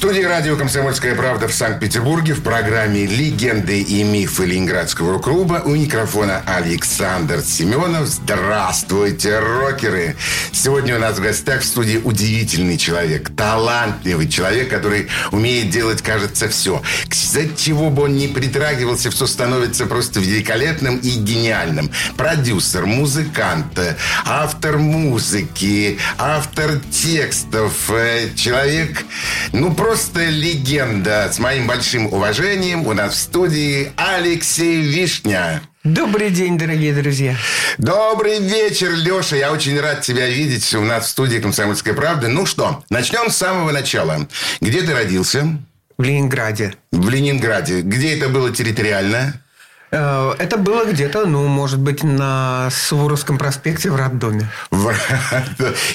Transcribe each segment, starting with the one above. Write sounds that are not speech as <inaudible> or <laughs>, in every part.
Студии радио «Комсомольская правда» в Санкт-Петербурге в программе «Легенды и мифы Ленинградского рок-клуба» у микрофона Александр Семенов. Здравствуйте, рокеры! Сегодня у нас в гостях в студии удивительный человек, талантливый человек, который умеет делать, кажется, все. К чего бы он ни притрагивался, все становится просто великолепным и гениальным. Продюсер, музыкант, автор музыки, автор текстов, э, человек, ну, просто просто легенда. С моим большим уважением у нас в студии Алексей Вишня. Добрый день, дорогие друзья. Добрый вечер, Леша. Я очень рад тебя видеть у нас в студии «Комсомольской правды». Ну что, начнем с самого начала. Где ты родился? В Ленинграде. В Ленинграде. Где это было территориально? Э, это было где-то, ну, может быть, на Суворовском проспекте в роддоме.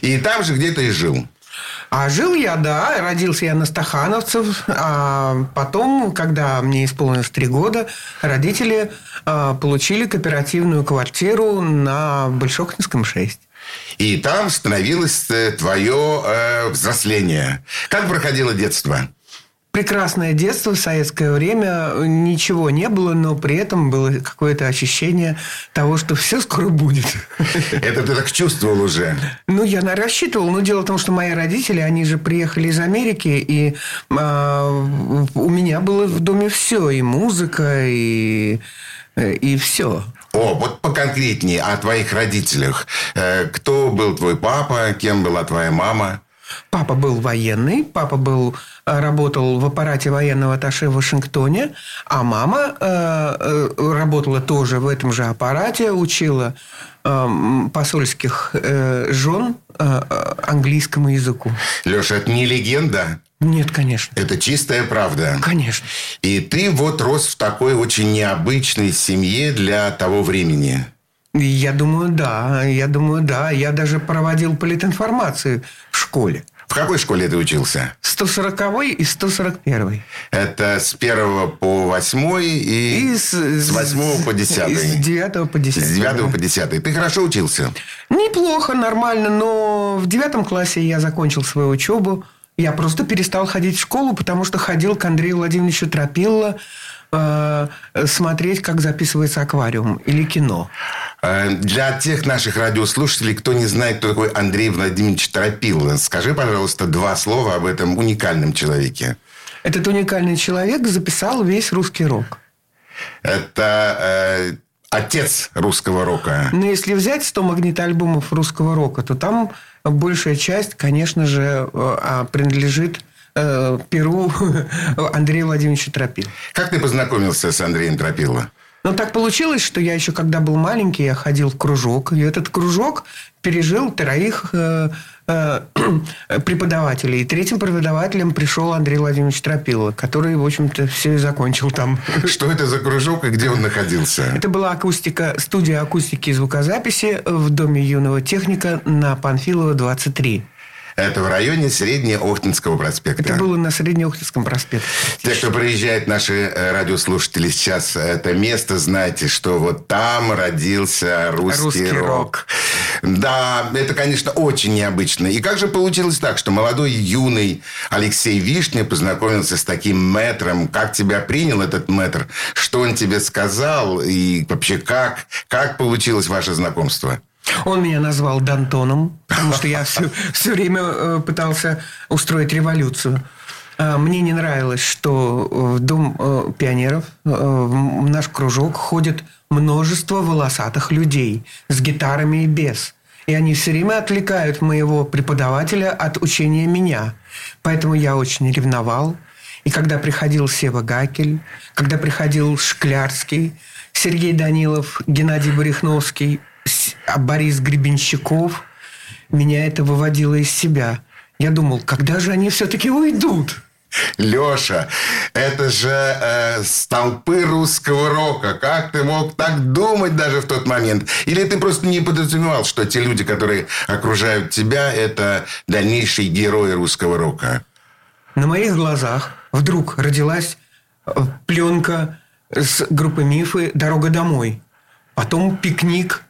И там же где-то и жил. А жил я, да, родился я на Стахановцев. А потом, когда мне исполнилось три года, родители а, получили кооперативную квартиру на Большохнинском 6. И там становилось э, твое э, взросление. Как проходило детство? Прекрасное детство в советское время. Ничего не было, но при этом было какое-то ощущение того, что все скоро будет. Это ты так чувствовал уже? Ну, я рассчитывал. Но дело в том, что мои родители, они же приехали из Америки, и а, у меня было в доме все. И музыка, и, и все. О, вот поконкретнее о твоих родителях. Э, кто был твой папа, кем была твоя мама? Папа был военный, папа был, э, работал в аппарате военного атташе в Вашингтоне, а мама э, э, работала тоже в этом же аппарате, учила э, посольских э, жен э, английскому языку. Леша, это не легенда? Нет, конечно. Это чистая правда. Конечно. И ты вот рос в такой очень необычной семье для того времени. Я думаю, да. Я думаю, да. Я даже проводил политинформацию в школе. В какой школе ты учился? 140 и 141. Это с 1 по 8 и, и с, с 8 по 10. С 9 по 10. С 9 да. по 10. Ты хорошо учился? Неплохо, нормально. Но в 9 классе я закончил свою учебу. Я просто перестал ходить в школу, потому что ходил к Андрею Владимировичу Тропилло э, смотреть, как записывается аквариум или кино. Э, для тех наших радиослушателей, кто не знает, кто такой Андрей Владимирович Торопило, скажи, пожалуйста, два слова об этом уникальном человеке. Этот уникальный человек записал весь русский рок. Это э, отец русского рока. Но если взять 100 магнитоальбомов русского рока, то там большая часть, конечно же, э, а, принадлежит э, перу <laughs> Андрея Владимировича Тропила. Как ты познакомился с Андреем Тропило? Но так получилось, что я еще когда был маленький, я ходил в кружок. И этот кружок пережил троих э, э, <clears throat> преподавателей. И третьим преподавателем пришел Андрей Владимирович Тропило, который, в общем-то, все и закончил там. <laughs> Что это за кружок и где он находился? Это была акустика, студия акустики и звукозаписи в Доме юного техника на Панфилова, 23. Это в районе Среднеохтинского проспекта. Это было на Среднеохтинском проспекте. Те, кто приезжает, наши э, радиослушатели сейчас это место, знаете, что вот там родился русский, русский рок. рок. Да, это, конечно, очень необычно. И как же получилось так, что молодой, юный Алексей Вишня познакомился с таким мэтром? Как тебя принял этот мэтр? Что он тебе сказал? И вообще, как, как получилось ваше знакомство? Он меня назвал Дантоном, потому что я все, все время э, пытался устроить революцию. А, мне не нравилось, что в Дом э, пионеров, э, в наш кружок ходит множество волосатых людей с гитарами и без. И они все время отвлекают моего преподавателя от учения меня. Поэтому я очень ревновал. И когда приходил Сева Гакель, когда приходил Шклярский, Сергей Данилов, Геннадий Барихновский, Борис Гребенщиков, меня это выводило из себя. Я думал, когда же они все-таки уйдут? Леша, это же э, столпы русского рока. Как ты мог так думать даже в тот момент? Или ты просто не подразумевал, что те люди, которые окружают тебя, это дальнейшие герои русского рока? На моих глазах вдруг родилась э, пленка с группы «Мифы» «Дорога домой». Потом «Пикник»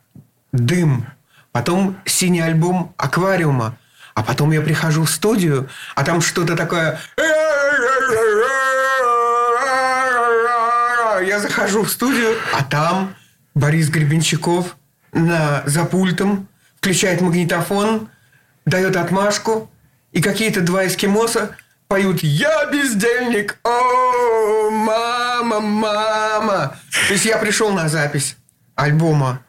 «Дым», потом синий альбом «Аквариума», а потом я прихожу в студию, а там что-то такое... Я захожу в студию, а там Борис Гребенщиков на, за пультом включает магнитофон, дает отмашку, и какие-то два эскимоса поют «Я бездельник, о, мама, мама». То есть я пришел на запись альбома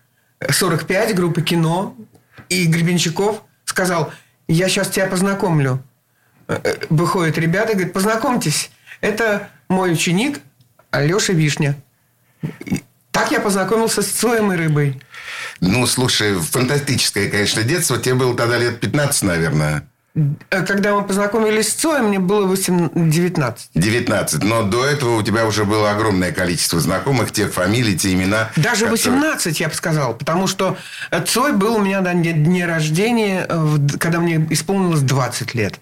45 группы «Кино», и Гребенщиков сказал «Я сейчас тебя познакомлю». Э, э, выходят ребята говорят «Познакомьтесь, это мой ученик Алеша Вишня». Так я познакомился с Цоем и рыбой. Ну, слушай, фантастическое, конечно, детство. Тебе было тогда лет 15, наверное. Э, когда мы познакомились с Цоем, мне было 8, 19. 19. Но до этого у тебя уже было огромное количество знакомых, тех фамилий, те имена. Даже которые... 18, я бы сказал. Потому что Цой был у меня на дне рождения, когда мне исполнилось 20 лет.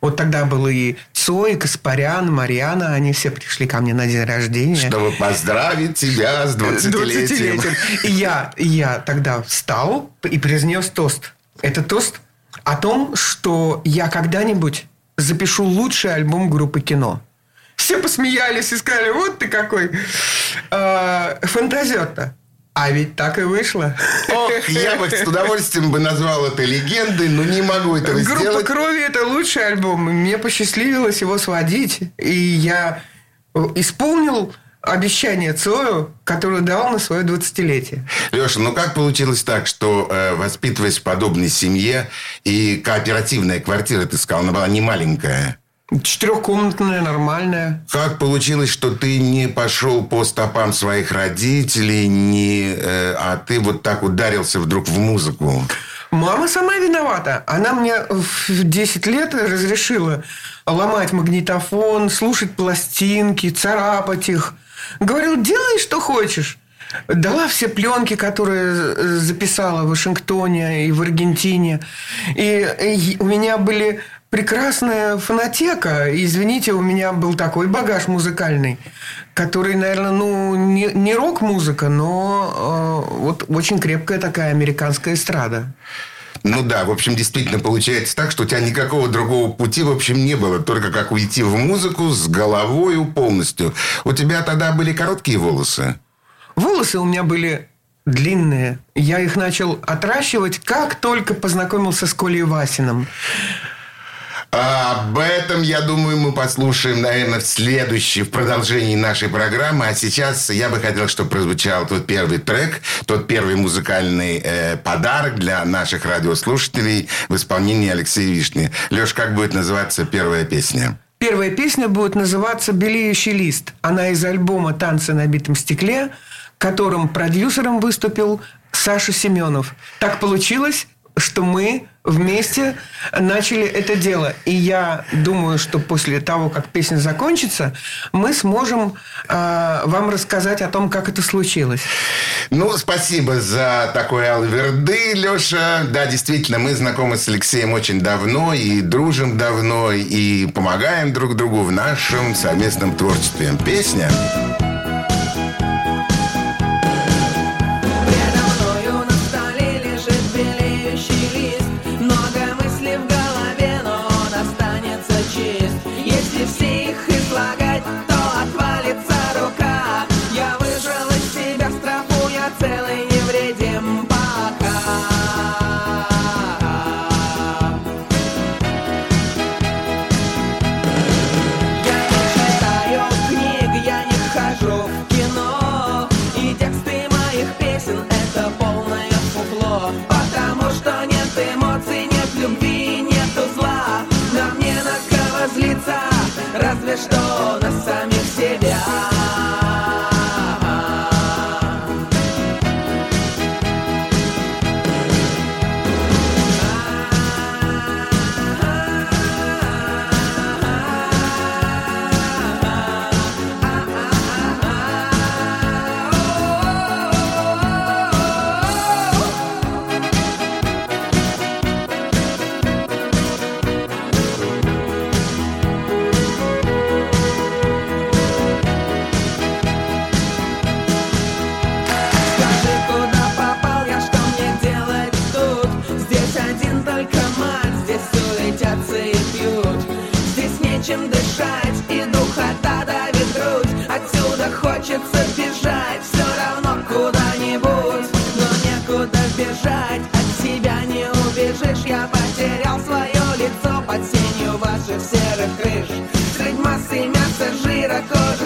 Вот тогда был и Цой, и Каспарян, Марьяна. Они все пришли ко мне на день рождения. Чтобы поздравить тебя с 20-летием. 20 и я, я тогда встал и произнес тост. Это тост о том, что я когда-нибудь запишу лучший альбом группы кино. Все посмеялись и сказали, вот ты какой э, фантазер-то. А ведь так и вышло. Ох, я бы с удовольствием бы назвал это легендой, но не могу этого Группа сделать. Группа крови это лучший альбом. Мне посчастливилось его сводить. И я исполнил обещание Цою, которое дал на свое 20-летие. Леша, ну как получилось так, что э, воспитываясь в подобной семье и кооперативная квартира, ты сказал, она была не маленькая? Четырехкомнатная, нормальная. Как получилось, что ты не пошел по стопам своих родителей, не, э, а ты вот так ударился вдруг в музыку? Мама сама виновата. Она мне в 10 лет разрешила ломать магнитофон, слушать пластинки, царапать их. Говорил, делай, что хочешь. Дала все пленки, которые записала в Вашингтоне и в Аргентине. И, и у меня были прекрасная фонотека. Извините, у меня был такой багаж музыкальный, который, наверное, ну, не, не рок-музыка, но э, вот очень крепкая такая американская эстрада. Ну да, в общем, действительно получается так, что у тебя никакого другого пути, в общем, не было. Только как уйти в музыку с головою полностью. У тебя тогда были короткие волосы? Волосы у меня были длинные. Я их начал отращивать, как только познакомился с Колей Васиным. Об этом, я думаю, мы послушаем, наверное, в следующей, в продолжении нашей программы. А сейчас я бы хотел, чтобы прозвучал тот первый трек, тот первый музыкальный э, подарок для наших радиослушателей в исполнении Алексея Вишни. Леш, как будет называться первая песня? Первая песня будет называться «Белеющий лист». Она из альбома «Танцы на битом стекле», которым продюсером выступил Саша Семенов. Так получилось, что мы вместе начали это дело. И я думаю, что после того, как песня закончится, мы сможем э, вам рассказать о том, как это случилось. Ну, спасибо за такой алверды, Леша. Да, действительно, мы знакомы с Алексеем очень давно и дружим давно, и помогаем друг другу в нашем совместном творчестве. Песня cosa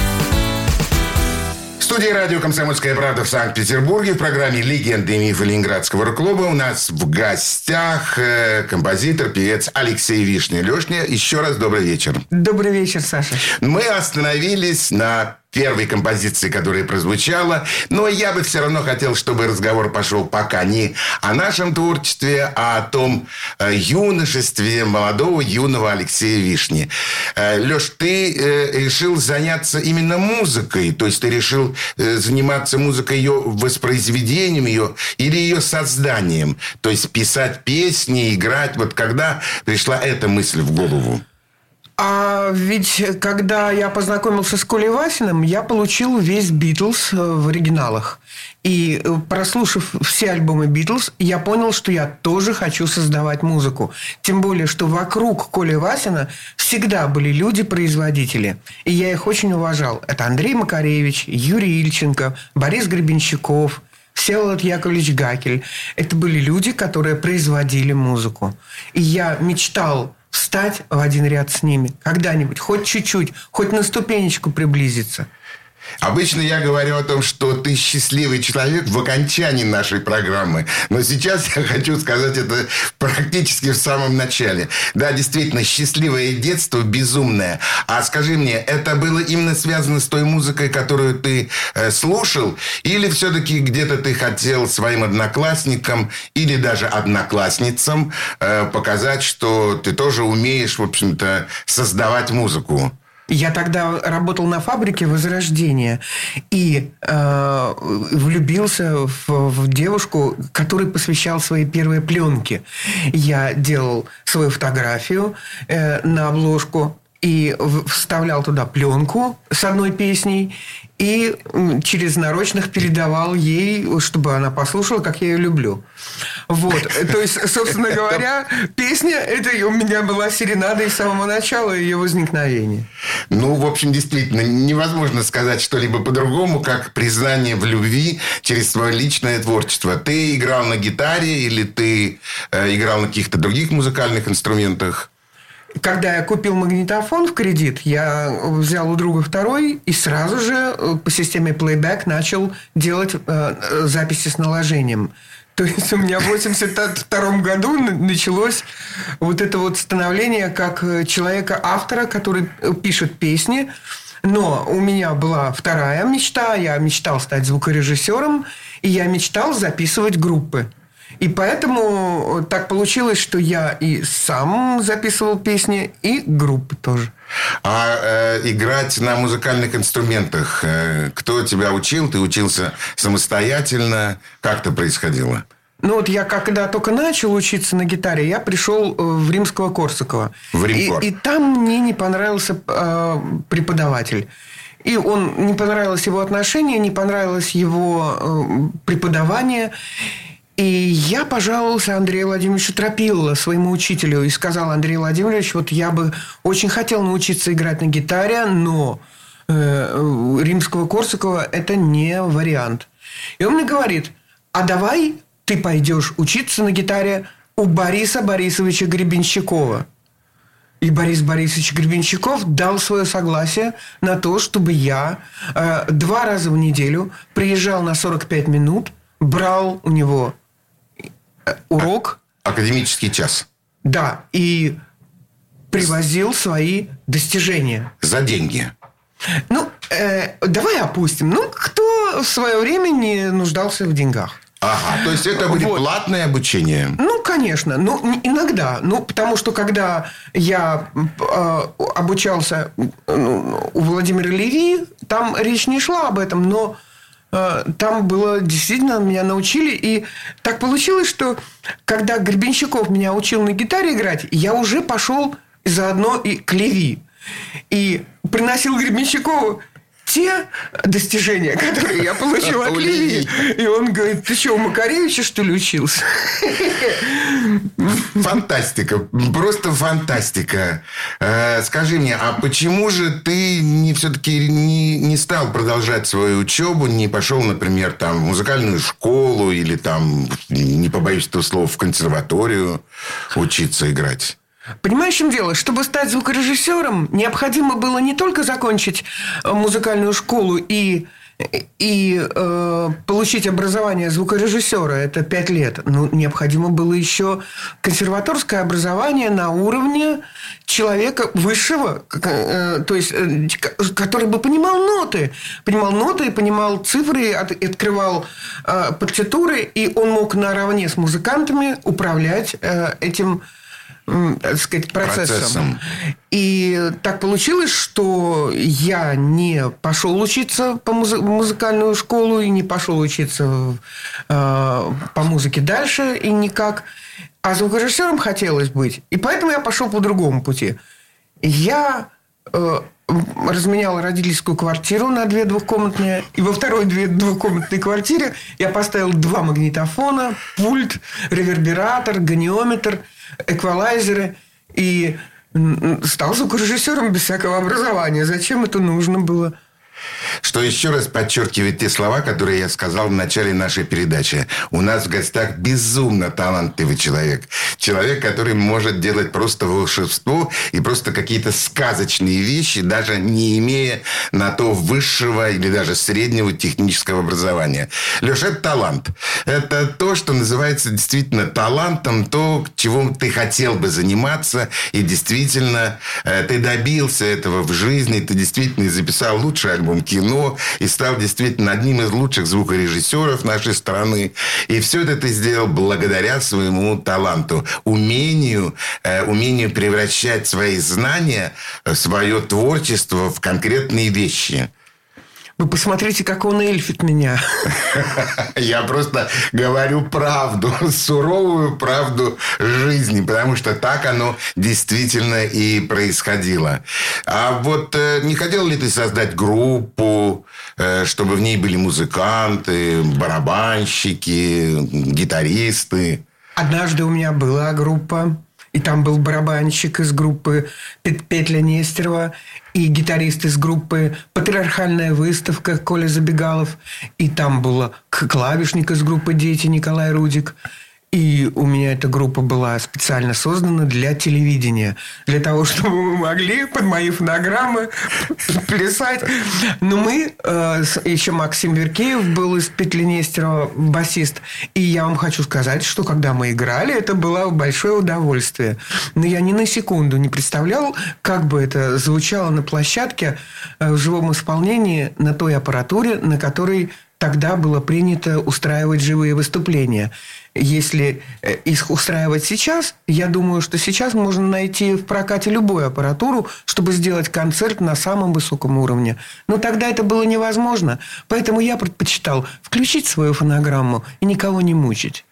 В студии радио «Комсомольская правда» в Санкт-Петербурге в программе «Легенды и мифы Ленинградского рок-клуба» у нас в гостях э, композитор, певец Алексей Вишня. Лешня, еще раз добрый вечер. Добрый вечер, Саша. Мы остановились на первой композиции, которая прозвучала, но я бы все равно хотел, чтобы разговор пошел пока не о нашем творчестве, а о том э, юношестве молодого юного Алексея Вишни. Э, Леш, ты э, решил заняться именно музыкой, то есть ты решил заниматься музыкой, ее воспроизведением ее или ее созданием, то есть писать песни, играть. Вот когда пришла эта мысль в голову? А ведь когда я познакомился с Колей Васиным, я получил весь Битлз э, в оригиналах. И э, прослушав все альбомы Битлз, я понял, что я тоже хочу создавать музыку. Тем более, что вокруг Коли Васина всегда были люди-производители. И я их очень уважал. Это Андрей Макаревич, Юрий Ильченко, Борис Гребенщиков – Всеволод Яковлевич Гакель. Это были люди, которые производили музыку. И я мечтал встать в один ряд с ними. Когда-нибудь, хоть чуть-чуть, хоть на ступенечку приблизиться. Обычно я говорю о том, что ты счастливый человек в окончании нашей программы. Но сейчас я хочу сказать это практически в самом начале. Да, действительно, счастливое детство безумное. А скажи мне, это было именно связано с той музыкой, которую ты э, слушал? Или все-таки где-то ты хотел своим одноклассникам или даже одноклассницам э, показать, что ты тоже умеешь, в общем-то, создавать музыку? Я тогда работал на фабрике Возрождения и э, влюбился в, в девушку, которой посвящал свои первые пленки. Я делал свою фотографию э, на обложку и вставлял туда пленку с одной песней и через нарочных передавал ей, чтобы она послушала, как я ее люблю. Вот. <laughs> То есть, собственно говоря, песня это у меня была серенада с самого начала ее возникновения. Ну, в общем, действительно, невозможно сказать что-либо по-другому, как признание в любви через свое личное творчество. Ты играл на гитаре или ты э, играл на каких-то других музыкальных инструментах? Когда я купил магнитофон в кредит, я взял у друга второй и сразу же э, по системе плейбэк начал делать э, э, записи с наложением. То есть у меня в 82 году началось вот это вот становление как э, человека-автора, который пишет песни. Но у меня была вторая мечта. Я мечтал стать звукорежиссером, и я мечтал записывать группы. И поэтому так получилось, что я и сам записывал песни, и группы тоже. А э, играть на музыкальных инструментах, э, кто тебя учил? Ты учился самостоятельно? Как это происходило? Ну вот я когда только начал учиться на гитаре, я пришел э, в Римского Корсакова. В Римкор. И, и там мне не понравился э, преподаватель. И он не понравилось его отношение, не понравилось его э, преподавание. И я пожаловался Андрею Владимировичу Тропило, своему учителю, и сказал, Андрей Владимирович, вот я бы очень хотел научиться играть на гитаре, но э, римского Корсакова это не вариант. И он мне говорит, а давай ты пойдешь учиться на гитаре у Бориса Борисовича Гребенщикова. И Борис Борисович Гребенщиков дал свое согласие на то, чтобы я э, два раза в неделю приезжал на 45 минут, брал у него э, урок. Академический час. Да, и привозил свои достижения. За деньги. Ну, э, давай опустим. Ну, кто в свое время не нуждался в деньгах? Ага, то есть это будет Вот. платное обучение. Ну, конечно. Ну, иногда. Ну, потому что когда я э, обучался ну, у Владимира Леви, там речь не шла об этом, но там было действительно меня научили. И так получилось, что когда Гребенщиков меня учил на гитаре играть, я уже пошел заодно и к Леви. И приносил Гребенщикову те достижения, которые я получил от. Леви. И он говорит, ты что, у Макаревича, что ли, учился? Фантастика, просто фантастика. Э, скажи мне, а почему же ты не все-таки не, не стал продолжать свою учебу, не пошел, например, там в музыкальную школу или там, не побоюсь этого слова, в консерваторию учиться играть? Понимаешь, чем дело? Чтобы стать звукорежиссером, необходимо было не только закончить э, музыкальную школу и и э, получить образование звукорежиссера, это пять лет. Ну, необходимо было еще консерваторское образование на уровне человека высшего, э, то есть, э, который бы понимал ноты, понимал ноты, понимал цифры, от- открывал э, партитуры, и он мог наравне с музыкантами управлять э, этим так сказать, процессом. Процессом. И так получилось, что я не пошел учиться по музы- музыкальную школу и не пошел учиться э, по музыке дальше и никак. А звукорежиссером хотелось быть. И поэтому я пошел по другому пути. Я э, разменял родительскую квартиру на две двухкомнатные. И во второй две двухкомнатной квартире я поставил два магнитофона, пульт, ревербератор, гониометр, эквалайзеры. И стал звукорежиссером без всякого образования. Зачем это нужно было? Что еще раз подчеркивает те слова, которые я сказал в начале нашей передачи. У нас в гостях безумно талантливый человек. Человек, который может делать просто волшебство и просто какие-то сказочные вещи, даже не имея на то высшего или даже среднего технического образования. Леша, это талант. Это то, что называется действительно талантом, то, чего ты хотел бы заниматься, и действительно э, ты добился этого в жизни, ты действительно записал лучший альбом кино и стал действительно одним из лучших звукорежиссеров нашей страны. И все это ты сделал благодаря своему таланту, умению, э, умению превращать свои знания, э, свое творчество в конкретные вещи. Вы посмотрите, как он эльфит меня. Я просто говорю правду, суровую правду жизни, потому что так оно действительно и происходило. А вот э, не хотел ли ты создать группу, э, чтобы в ней были музыканты, барабанщики, гитаристы? Однажды у меня была группа, и там был барабанщик из группы Пет- Петля Нестерова и гитарист из группы «Патриархальная выставка» Коля Забегалов. И там был клавишник из группы «Дети» Николай Рудик. И у меня эта группа была специально создана для телевидения. Для того, <laughs> чтобы мы могли под мои фонограммы <laughs> плясать. Но мы, э, еще Максим Веркеев был из Петли Нестерова, басист. И я вам хочу сказать, что когда мы играли, это было большое удовольствие. Но я ни на секунду не представлял, как бы это звучало на площадке э, в живом исполнении на той аппаратуре, на которой тогда было принято устраивать живые выступления. Если э, их устраивать сейчас, я думаю, что сейчас можно найти в прокате любую аппаратуру, чтобы сделать концерт на самом высоком уровне. Но тогда это было невозможно. Поэтому я предпочитал включить свою фонограмму и никого не мучить.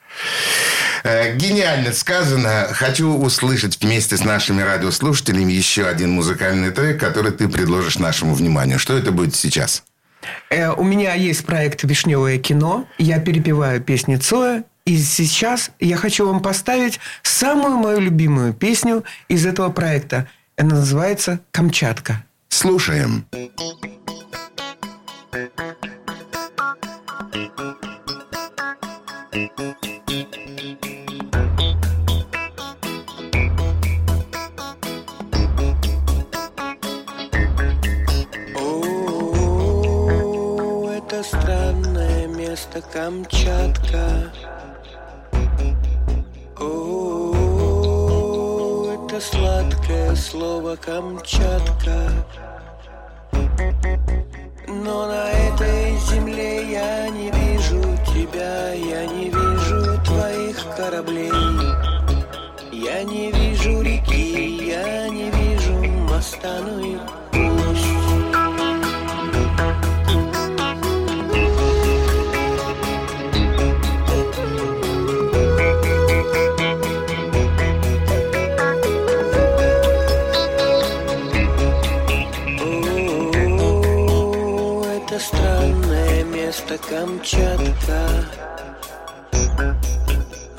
Э, Гениально сказано. Хочу услышать вместе с нашими радиослушателями еще один музыкальный трек, который ты предложишь нашему вниманию. Что это будет сейчас? Э, У меня есть проект «Вишневое кино». Я перепеваю песни Цоя. И сейчас я хочу вам поставить самую мою любимую песню из этого проекта. Она называется «Камчатка». Слушаем. О, это странное место Камчатка. Сладкое слово Камчатка. Но на этой земле я не вижу тебя, я не вижу твоих кораблей. Я не вижу реки, я не вижу моста, ну и место Камчатка.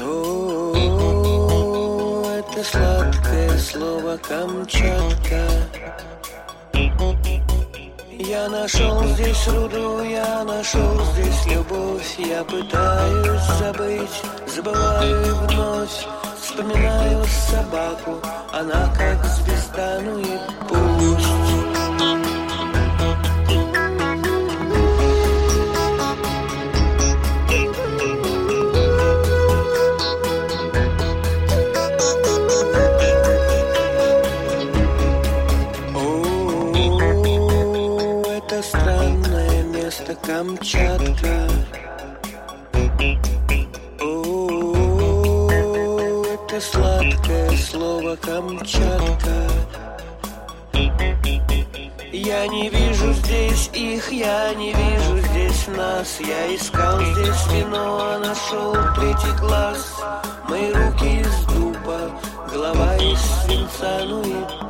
О, это сладкое слово Камчатка. Я нашел здесь руду, я нашел здесь любовь Я пытаюсь забыть, забываю вновь Вспоминаю собаку, она как звезда, ну и пусть Камчатка. О, это сладкое слово Камчатка. Я не вижу здесь их, я не вижу здесь нас Я искал здесь вино, а нашел третий глаз Мои руки из дуба, голова из свинца, ну и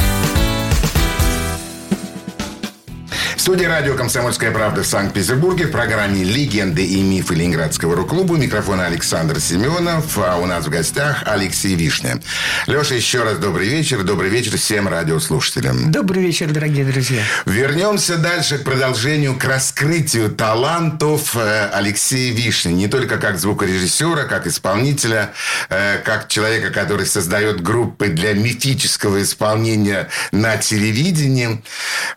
В студии радио «Комсомольская правда» в Санкт-Петербурге в программе «Легенды и мифы Ленинградского рок-клуба» микрофон Александр Семенов, а у нас в гостях Алексей Вишня. Леша, еще раз добрый вечер. Добрый вечер всем радиослушателям. Добрый вечер, дорогие друзья. Вернемся дальше к продолжению, к раскрытию талантов э, Алексея Вишни. Не только как звукорежиссера, как исполнителя, э, как человека, который создает группы для мифического исполнения на телевидении.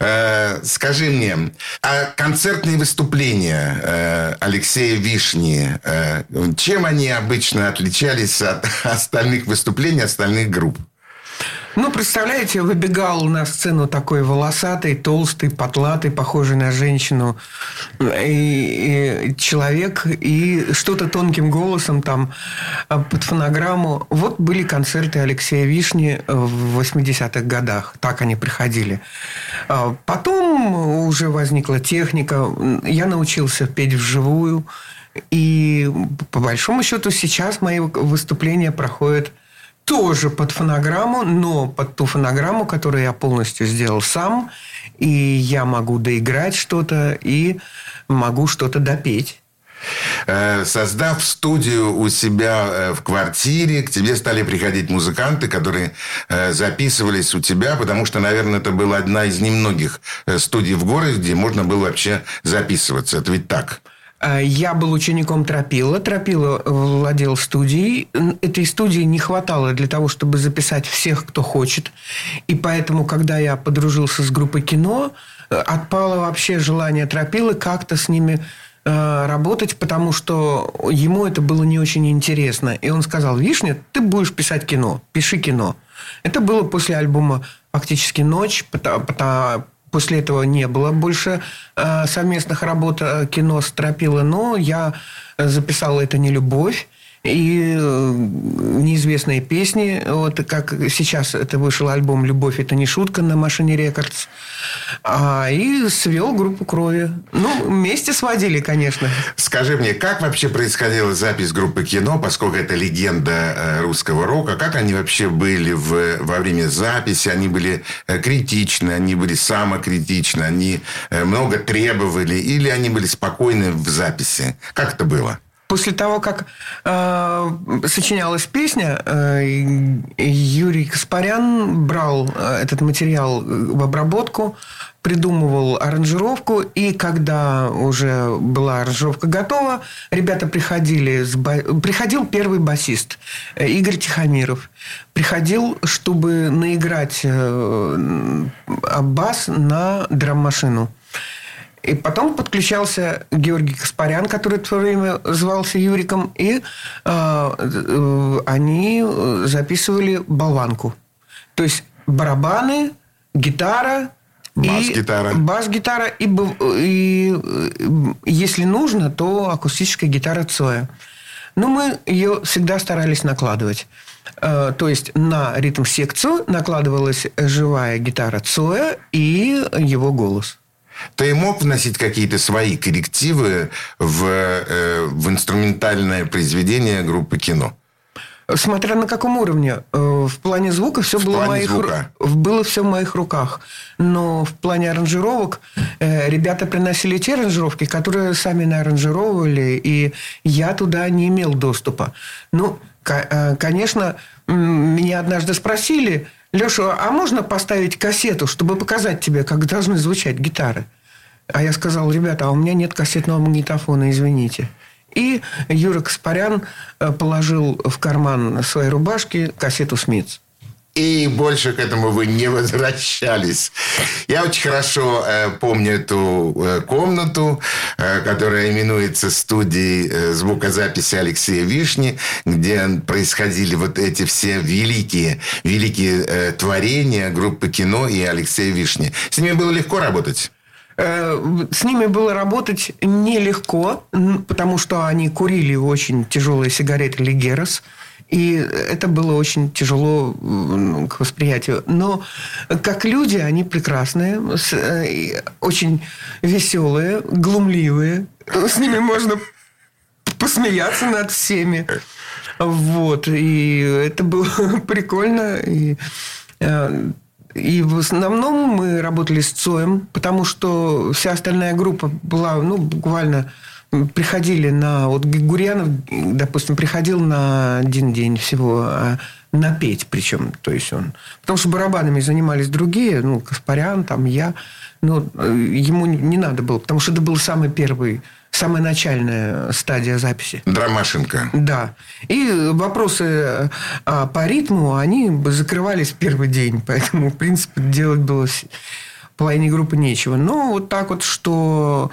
Э, Скажи мне, а концертные выступления э, Алексея Вишни, э, чем они обычно отличались от <laughs> остальных выступлений остальных групп? Ну, представляете, выбегал на сцену такой волосатый, толстый, потлатый, похожий на женщину и, и человек, и что-то тонким голосом там а, под фонограмму. Вот были концерты Алексея Вишни в 80-х годах. Так они приходили. А Потом уже возникла техника. Я научился петь вживую. И по большому счету сейчас мои выступления проходят тоже под фонограмму, но под ту фонограмму, которую я полностью сделал сам. И я могу доиграть что-то и могу что-то допеть. Э, Создав студию у себя э, в квартире, к тебе стали приходить музыканты, которые э, записывались у тебя, потому что, наверное, это была одна из немногих студий в городе, где можно было вообще записываться. Это ведь так? А, Я был учеником Тропила. Тропила владел студией. Этой студии не хватало для того, чтобы записать всех, кто хочет. И поэтому, когда я подружился с группой кино, э, отпало вообще желание Тропилы как-то с ними э, работать, потому что ему это было не очень интересно. И он сказал, Вишня, ты будешь писать кино, пиши кино. Это было после альбома фактически «Ночь», После этого не было больше э, совместных работ э, кино с но я записал «Это не любовь», и э, неизвестные песни, вот как сейчас это вышел альбом «Любовь – это не шутка» на «Машине Рекордс», а, и свел группу «Крови». Ну, вместе сводили, конечно. Скажи мне, как вообще происходила запись группы кино, поскольку это легенда э, русского рока? Как они вообще были в, во время записи? Они были э, критичны, они были самокритичны, они много требовали, или они были спокойны в записи? Как это было? После того, как э, сочинялась песня, э, Юрий Каспарян брал э, этот материал в обработку, придумывал аранжировку, и когда уже была аранжировка готова, ребята приходили, с ба- приходил первый басист э, Игорь Тихомиров, приходил, чтобы наиграть э, бас на драм-машину. И потом подключался Георгий Каспарян, который в то время звался Юриком, и э, э, они записывали болванку. То есть барабаны, гитара, Бас-гитара. И, бас-гитара. И, быв- и, э, если нужно, то акустическая гитара Цоя. Но мы ее всегда старались накладывать. Э, То есть на ритм-секцию накладывалась живая гитара Цоя и его голос. Ты мог вносить какие-то свои коррективы в, э, в инструментальное произведение группы кино? Смотря на каком уровне. Э, В плане звука все В было, в плане моих, звука. было все в моих руках. Но в плане аранжировок э, ребята приносили те аранжировки, которые сами нааранжировывали, и я туда не имел доступа. Ну, ко- конечно, меня однажды спросили, Леша, а можно поставить кассету, чтобы показать тебе, как должны звучать гитары? А я сказал, ребята, а у меня нет кассетного магнитофона, извините. И Юра Каспарян э, положил в карман своей рубашки кассету «Смитс». И больше к этому вы не возвращались. Я очень хорошо э, помню эту э, комнату, э, которая именуется студией э, звукозаписи Алексея Вишни, где происходили вот эти все великие, великие э, творения группы кино и Алексея Вишни. С ними было легко работать? Э, С ними было работать нелегко, потому что они курили очень тяжелые сигареты Лигерос. И это было очень тяжело м, к восприятию. Но как люди они прекрасные, э, очень веселые, глумливые. С ними можно посмеяться над всеми. Вот. И это было <laughs> прикольно. И, э, и в основном мы работали с Цоем, потому что вся остальная группа была, ну, буквально приходили на... Вот Гурьянов, допустим, приходил на один день всего, а напеть причем. То есть он... Потому что барабанами занимались другие, ну, Каспарян, там, я. Но э, ему не надо было, потому что это был самый первый, самая начальная стадия записи. Драмашенко. Да. И вопросы а, по ритму, они закрывались в первый день. Поэтому, в принципе, делать было половине группы нечего. Но вот так вот, что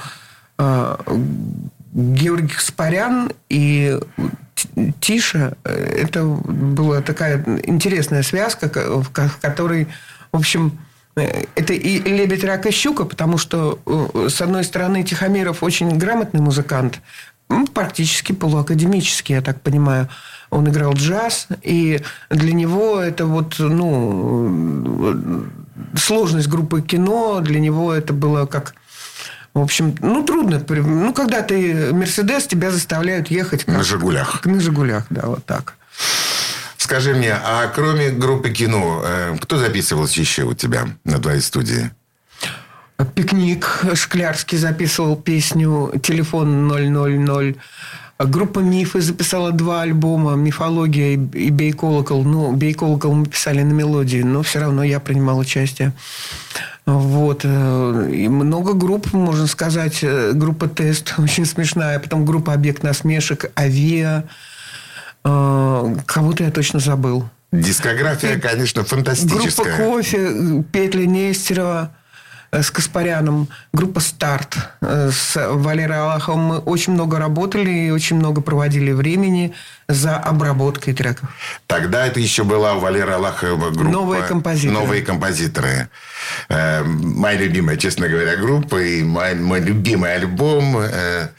Георгий Каспарян и Тиша, э, это была такая интересная связка, в ко- в которой, в общем, э, это и лебедь, рак и щука, потому что, э, с одной стороны, Тихомиров очень грамотный музыкант, практически полуакадемический, я так понимаю. Он играл джаз, и для него это вот, ну, э, сложность группы кино, для него это было как в общем, ну, трудно. Ну, когда ты Мерседес, тебя заставляют ехать... как- На «Жигулях». На «Жигулях», да, вот так. Скажи мне, а кроме группы кино, э, кто записывался еще у тебя на твоей студии? Пикник Шклярский записывал песню «Телефон 000». Группа «Мифы» записала два альбома «Мифология» и «Бей колокол». Ну, «Бей колокол» мы писали на мелодии, но все равно я принимал участие. Вот. э, И много групп, можно сказать. Э, Группа «Тест» <laughs> очень смешная. Потом группа «Объект насмешек», «Авиа». Э, Кого-то я точно забыл. Дискография, конечно, Группа фантастическая. «Кофе», Петля Нестерова с Каспаряном, группа «Старт» э, с Валерой Аллаховым. Мы очень много работали и очень много проводили времени за обработкой треков. Тогда это еще была у Валеры Аллахова группа Новые композиторы. «Новые композиторы». Э, моя любимая, честно говоря, группа и мой, мой любимый альбом. Э,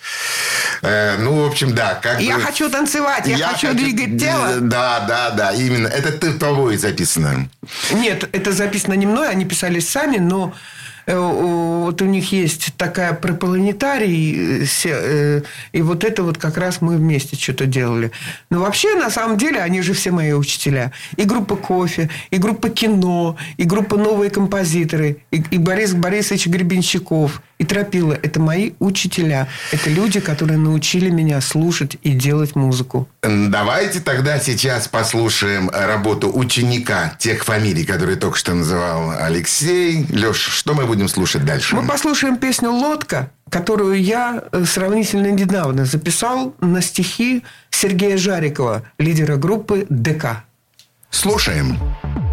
э, ну, в общем, да. Как Я бы- хочу танцевать, я, хочу, двигать тело. Да, да, да, именно. Это ты тобой записано. Нет, это записано не мной, они писали сами, но э, вот у них есть такая пропланетарий, э, э, и вот это вот как раз мы вместе что-то делали. Но вообще, на самом деле, они же все мои учителя. И группа «Кофе», и группа «Кино», и группа «Новые композиторы», и, и Борис Борисович Гребенщиков, и Тропила. Это мои учителя. Это люди, которые научили меня слушать и делать музыку. Давайте тогда сейчас послушаем работу ученика тех фамилий, которые только что называл Алексей. Леш, что мы будем слушать дальше? Мы послушаем песню «Лодка», которую я э, сравнительно недавно записал на стихи Сергея Жарикова, лидера группы ДК. Слушаем. Ветер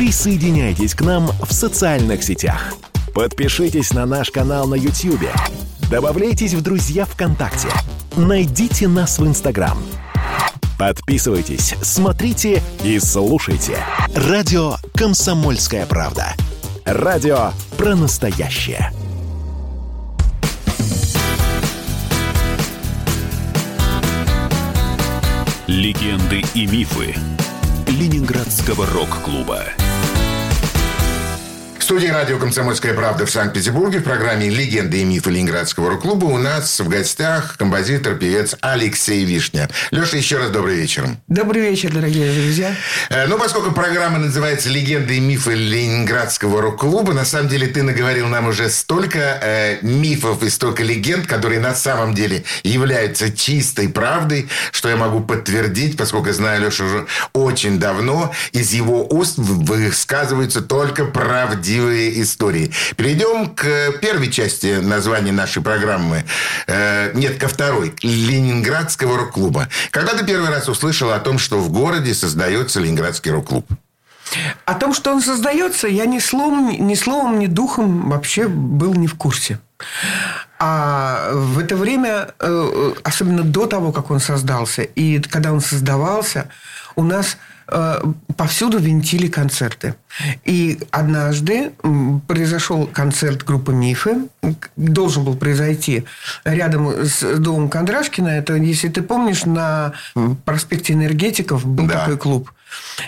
Присоединяйтесь к нам в социальных сетях. Подпишитесь на наш канал на YouTube. Добавляйтесь в друзья ВКонтакте. Найдите нас в Инстаграм. Подписывайтесь, смотрите и слушайте. Радио «Комсомольская правда». Радио про настоящее. Легенды и мифы Ленинградского рок-клуба. Студии радио «Комсомольская правда» в Санкт-Петербурге в программе «Легенды и мифы Ленинградского рок-клуба» у нас в гостях композитор, певец Алексей Вишня. Леша, еще раз добрый вечер. Добрый вечер, дорогие друзья. Э, Ну, поскольку программа называется «Легенды и мифы Ленинградского рок-клуба», на самом деле ты наговорил нам уже столько э, мифов и столько легенд, которые на самом деле являются чистой правдой, что я могу подтвердить, поскольку знаю Лешу уже очень давно, из его уст высказываются только правдивые истории. Перейдем к первой части названия нашей программы. Э, нет, ко второй. Ленинградского рок-клуба. Когда ты первый раз услышал о том, что в городе создается Ленинградский рок-клуб? О том, что он создается, я ни словом, ни словом, ни духом вообще был не в курсе. А в это время, э, особенно до того, как он создался, и когда он создавался, у нас э, повсюду винтили концерты. И однажды произошел концерт группы «Мифы». Должен был произойти рядом с домом Кондрашкина. Это, если ты помнишь, на проспекте Энергетиков был Да. такой клуб.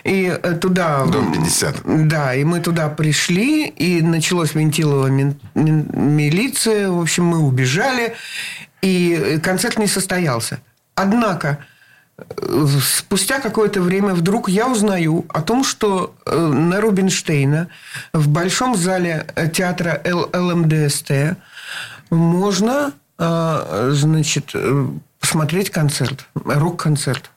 И э, туда... Дом 50. Да, и мы туда пришли, и началась винтилова мин- мин- милиция. В общем, мы убежали, и концерт не состоялся. Однако, спустя какое-то время вдруг я узнаю о том, что э, на Рубинштейна в большом зале э, театра Л- ЛМДСТ можно, э, значит, посмотреть концерт, рок-концерт.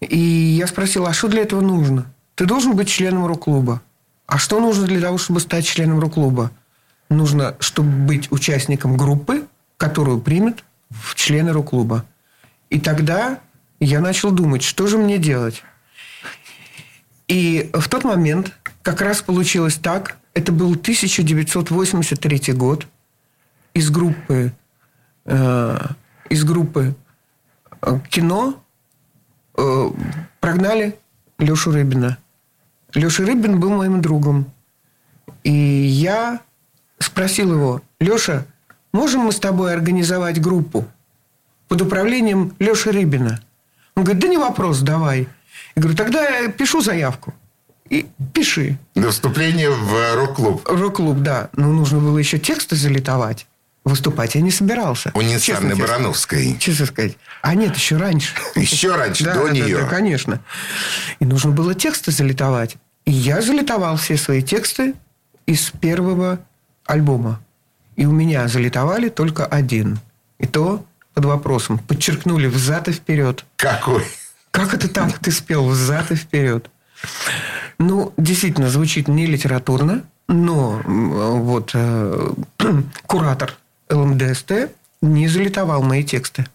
И я спросила, а что для этого нужно? Ты должен быть членом рок-клуба. А что нужно для того, чтобы стать членом рок-клуба? Нужно, чтобы быть участником группы, которую примет в члены рок-клуба. И тогда я начал думать, что же мне делать. И в тот момент как раз получилось так. Это был 1983 год. Из группы, э, из группы э, кино э, прогнали Лешу Рыбина. Леша Рыбин был моим другом. И я спросил его, Леша, можем мы с тобой организовать группу под управлением Леши Рыбина? Он говорит, да не вопрос, давай. Я говорю, тогда я пишу заявку. И пиши. До вступления в рок-клуб. Рок-клуб, да. Но нужно было еще тексты залитовать. Выступать я не собирался. У тебе Барановской. Честно сказать. А нет, еще раньше. <laughs> Еще раньше, до нее. Да, конечно. И нужно было тексты залитовать. И я залитовал все свои тексты из первого альбома. И у меня залитовали только один. И то под вопросом. Подчеркнули взад и вперед. Какой? Как это так ты спел взад и вперед? Ну, действительно, звучит не литературно, но вот э, <clears throat> куратор ЛМДСТ не залитовал мои тексты.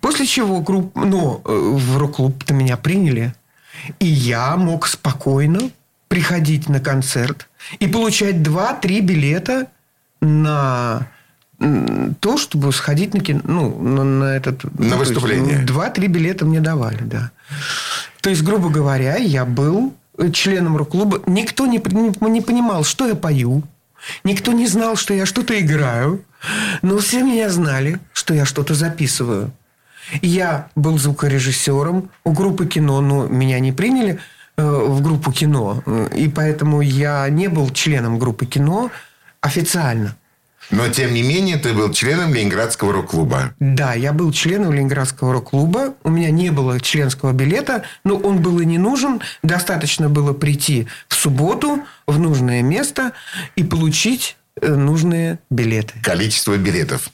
После чего групп, ну, э, в рок-клуб-то меня приняли. И я мог спокойно приходить на концерт и получать 2-3 билета на то, чтобы сходить на кино, ну, на, на этот... ну, то есть, выступление. ну, Два-три билета мне давали, да. То есть, грубо говоря, я был членом рок-клуба. Никто не, не, не понимал, что я пою. Никто не знал, что я что-то играю. Но все меня знали, что я что-то записываю. Я был звукорежиссером у группы кино, но меня не приняли э, в группу кино. Э, И поэтому я не был членом группы кино официально. Но, тем не менее, ты был членом Ленинградского рок-клуба. Да, я был членом Ленинградского рок-клуба. У меня не было членского билета, но он был и не нужен. Достаточно было прийти в субботу в нужное место и получить нужные билеты. количество билетов.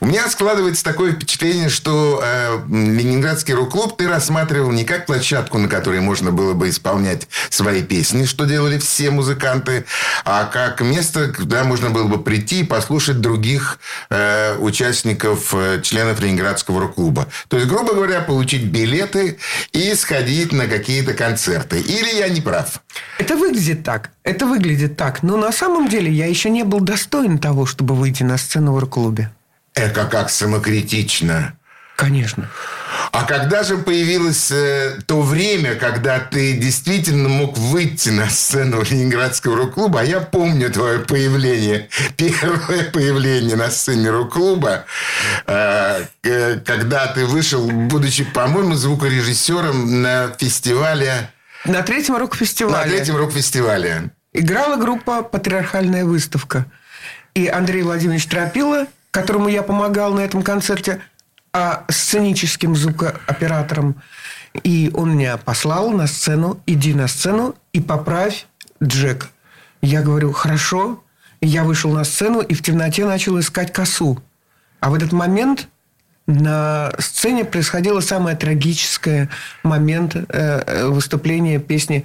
У меня складывается такое впечатление, что э, Ленинградский рок-клуб ты рассматривал не как площадку, на которой можно было бы исполнять свои песни, что делали все музыканты, а как место, куда можно было бы прийти и послушать других э, участников, э, членов Ленинградского рок-клуба. То есть, грубо говоря, получить билеты и сходить на какие-то концерты. Или я не прав? Это выглядит так. Это выглядит так. Но на самом деле я еще не был достоин того, чтобы выйти на сцену в рок-клубе. Эко как самокритично. Конечно. А когда же появилось э, то время, когда ты действительно мог выйти на сцену Ленинградского рок-клуба? А я помню твое появление, <laughs> первое появление на сцене рок-клуба, э, э, когда ты вышел, будучи, по-моему, звукорежиссером на фестивале, На третьем на рок-фестивале третьем рок-фестивале. Играла группа «Патриархальная выставка». И Андрей Владимирович Тропила, которому я помогал на этом концерте, а сценическим звукооператором. И он меня послал на сцену, иди на сцену и поправь Джек. Я говорю, хорошо. И я вышел на сцену и в темноте начал искать косу. А в этот момент на сцене происходило самое трагическое момент э, э, выступления песни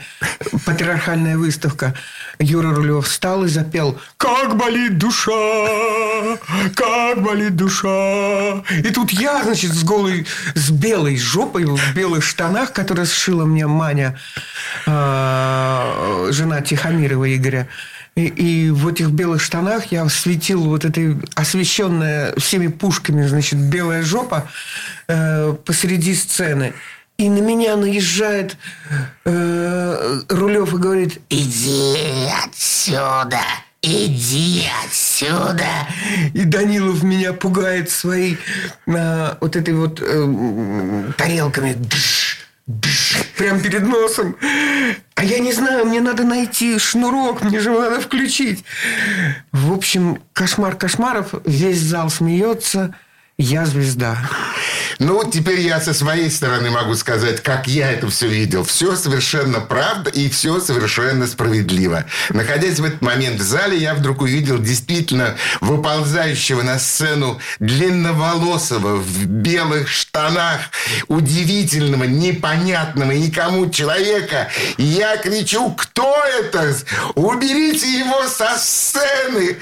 «Патриархальная выставка». Юра Рулев встал и запел «Как болит душа, как болит душа». И тут я, значит, с голой, с белой жопой, в белых штанах, которые сшила мне Маня, э, жена Тихомирова Игоря, и, и в этих белых штанах я светил вот этой освещенная всеми пушками, значит, белая жопа э, посреди сцены. И на меня наезжает э, Рулев и говорит, иди отсюда, иди отсюда. И Данилов меня пугает своей э, вот этой вот э, тарелками. Дж, прям перед носом. А я не знаю, мне надо найти шнурок, мне же его надо включить. В общем, кошмар кошмаров, весь зал смеется, я звезда. Ну, теперь я со своей стороны могу сказать, как я это все видел. Все совершенно правда и все совершенно справедливо. Находясь в этот момент в зале, я вдруг увидел действительно выползающего на сцену длинноволосого в белых штанах, удивительного, непонятного никому человека. И я кричу, кто это? Уберите его со сцены!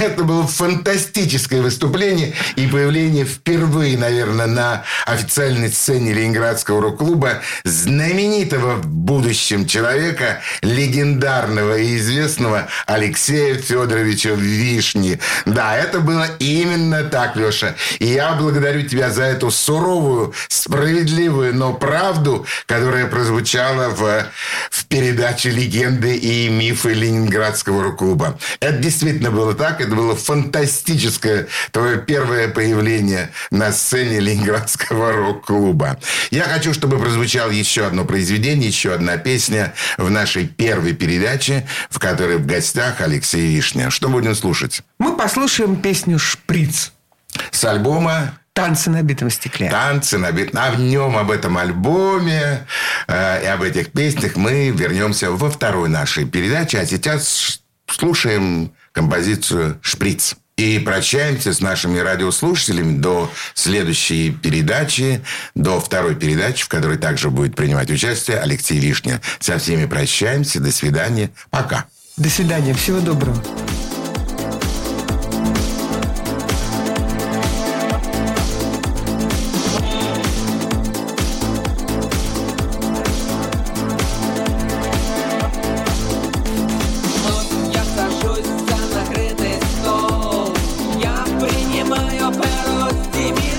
Это было фантастическое выступление и появление впервые, наверное, на официальной сцене Ленинградского рок-клуба знаменитого в будущем человека, легендарного и известного Алексея Федоровича Вишни. Да, это было именно так, Леша. И я благодарю тебя за эту суровую, справедливую, но правду, которая прозвучала в, в передаче «Легенды и мифы Ленинградского рок-клуба». Это действительно было так. Это было фантастическое твое первое появление на сцене Ленинградского рок-клуба. Я хочу, чтобы прозвучало еще одно произведение, еще одна песня в нашей первой передаче, в которой в гостях Алексей Вишня. Что будем слушать? Мы послушаем песню «Шприц». С альбома Танцы на битом стекле. танцы на бит. А в нем, об этом альбоме э, и об этих песнях мы вернемся во второй нашей передаче. А сейчас слушаем композицию «Шприц». И прощаемся с нашими радиослушателями до следующей передачи, до второй передачи, в которой также будет принимать участие Алексей Вишня. Со всеми прощаемся. До свидания. Пока. До свидания. Всего доброго. Apero, dimmi